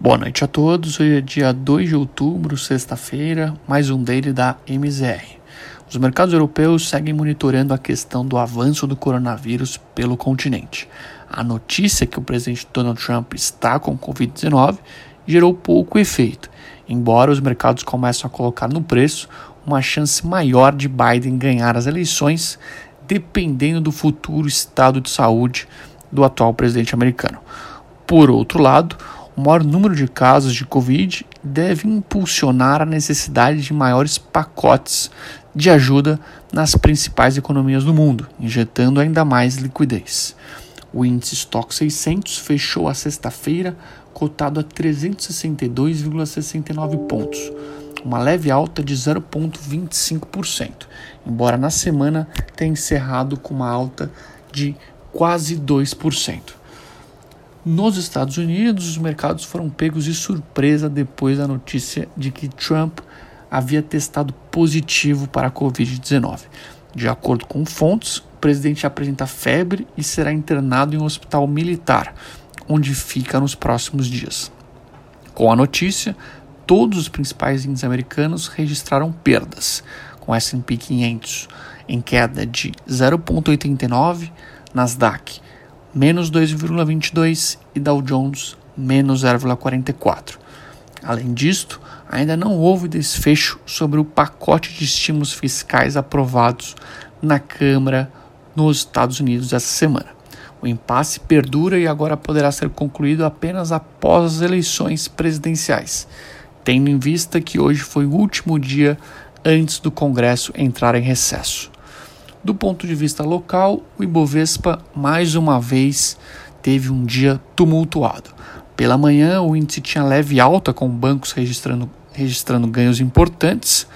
Boa noite a todos. Hoje é dia 2 de outubro, sexta-feira, mais um daily da MZR. Os mercados europeus seguem monitorando a questão do avanço do coronavírus pelo continente. A notícia que o presidente Donald Trump está com Covid-19 gerou pouco efeito, embora os mercados comecem a colocar no preço uma chance maior de Biden ganhar as eleições, dependendo do futuro estado de saúde do atual presidente americano. Por outro lado, o maior número de casos de Covid deve impulsionar a necessidade de maiores pacotes de ajuda nas principais economias do mundo, injetando ainda mais liquidez. O índice Stock 600 fechou a sexta-feira cotado a 362,69 pontos, uma leve alta de 0,25%, embora na semana tenha encerrado com uma alta de quase 2%. Nos Estados Unidos, os mercados foram pegos de surpresa depois da notícia de que Trump havia testado positivo para a Covid-19. De acordo com fontes, o presidente apresenta febre e será internado em um hospital militar, onde fica nos próximos dias. Com a notícia, todos os principais índices americanos registraram perdas, com S&P 500 em queda de 0,89, Nasdaq menos 2,22 e Dow Jones menos 0,44. Além disto, ainda não houve desfecho sobre o pacote de estímulos fiscais aprovados na Câmara nos Estados Unidos essa semana. O impasse perdura e agora poderá ser concluído apenas após as eleições presidenciais, tendo em vista que hoje foi o último dia antes do Congresso entrar em recesso. Do ponto de vista local, o Ibovespa mais uma vez teve um dia tumultuado. Pela manhã, o índice tinha leve alta, com bancos registrando, registrando ganhos importantes,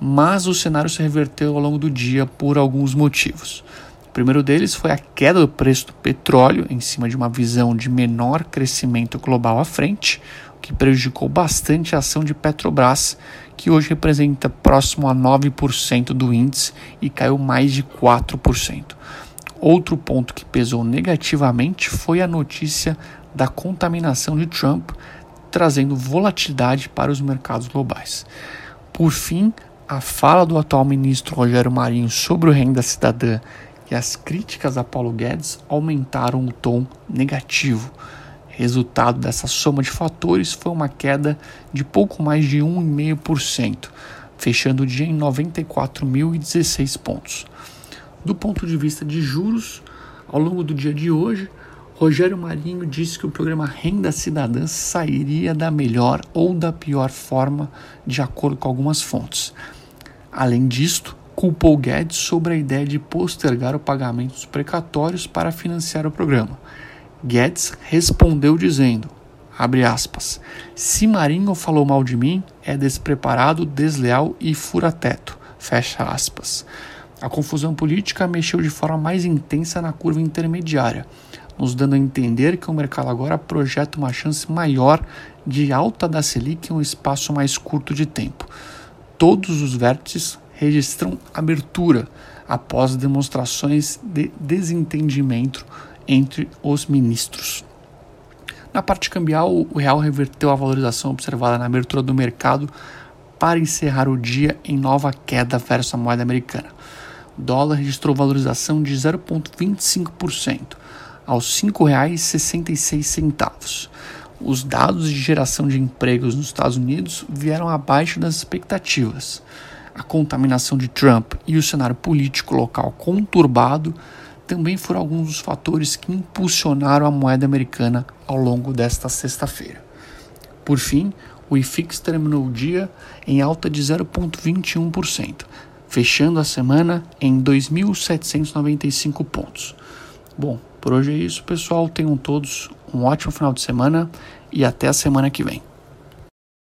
mas o cenário se reverteu ao longo do dia por alguns motivos. O primeiro deles foi a queda do preço do petróleo, em cima de uma visão de menor crescimento global à frente, que prejudicou bastante a ação de Petrobras, que hoje representa próximo a 9% do índice e caiu mais de 4%. Outro ponto que pesou negativamente foi a notícia da contaminação de Trump, trazendo volatilidade para os mercados globais. Por fim, a fala do atual ministro Rogério Marinho sobre o renda cidadã e as críticas a Paulo Guedes aumentaram o tom negativo Resultado dessa soma de fatores foi uma queda de pouco mais de 1,5%, fechando o dia em 94.016 pontos. Do ponto de vista de juros, ao longo do dia de hoje, Rogério Marinho disse que o programa Renda Cidadã sairia da melhor ou da pior forma, de acordo com algumas fontes. Além disto, culpou Guedes sobre a ideia de postergar o pagamento dos precatórios para financiar o programa Guedes respondeu dizendo, abre aspas, se Marinho falou mal de mim, é despreparado, desleal e fura-teto, fecha aspas. A confusão política mexeu de forma mais intensa na curva intermediária, nos dando a entender que o mercado agora projeta uma chance maior de alta da Selic em um espaço mais curto de tempo. Todos os vértices registram abertura após demonstrações de desentendimento entre os ministros. Na parte cambial, o real reverteu a valorização observada na abertura do mercado para encerrar o dia em nova queda versus a moeda americana. O dólar registrou valorização de 0,25% aos R$ 5,66. Os dados de geração de empregos nos Estados Unidos vieram abaixo das expectativas. A contaminação de Trump e o cenário político local conturbado também foram alguns dos fatores que impulsionaram a moeda americana ao longo desta sexta-feira. Por fim, o IFIX terminou o dia em alta de 0,21%, fechando a semana em 2.795 pontos. Bom, por hoje é isso, pessoal. Tenham todos um ótimo final de semana e até a semana que vem.